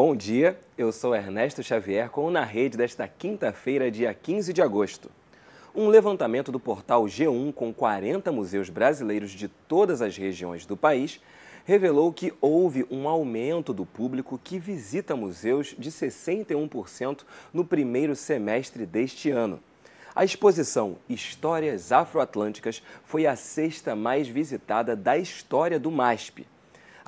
Bom dia, eu sou Ernesto Xavier com o Na Rede desta quinta-feira, dia 15 de agosto. Um levantamento do portal G1 com 40 museus brasileiros de todas as regiões do país revelou que houve um aumento do público que visita museus de 61% no primeiro semestre deste ano. A exposição Histórias Afroatlânticas foi a sexta mais visitada da história do MASP.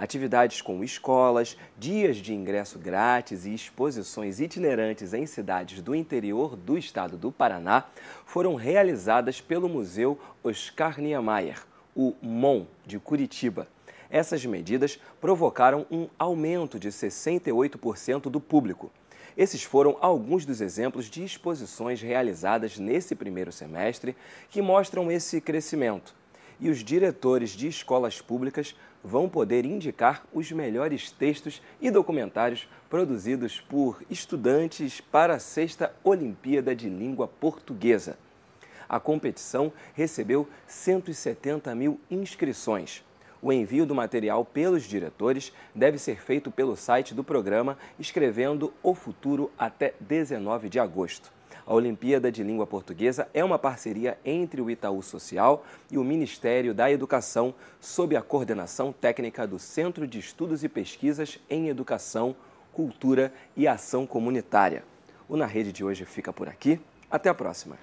Atividades com escolas, dias de ingresso grátis e exposições itinerantes em cidades do interior do estado do Paraná foram realizadas pelo Museu Oscar Niemeyer, o MON de Curitiba. Essas medidas provocaram um aumento de 68% do público. Esses foram alguns dos exemplos de exposições realizadas nesse primeiro semestre que mostram esse crescimento e os diretores de escolas públicas vão poder indicar os melhores textos e documentários produzidos por estudantes para a sexta Olimpíada de Língua Portuguesa. A competição recebeu 170 mil inscrições. O envio do material pelos diretores deve ser feito pelo site do programa, escrevendo O Futuro até 19 de agosto. A Olimpíada de Língua Portuguesa é uma parceria entre o Itaú Social e o Ministério da Educação, sob a coordenação técnica do Centro de Estudos e Pesquisas em Educação, Cultura e Ação Comunitária. O Na Rede de hoje fica por aqui. Até a próxima.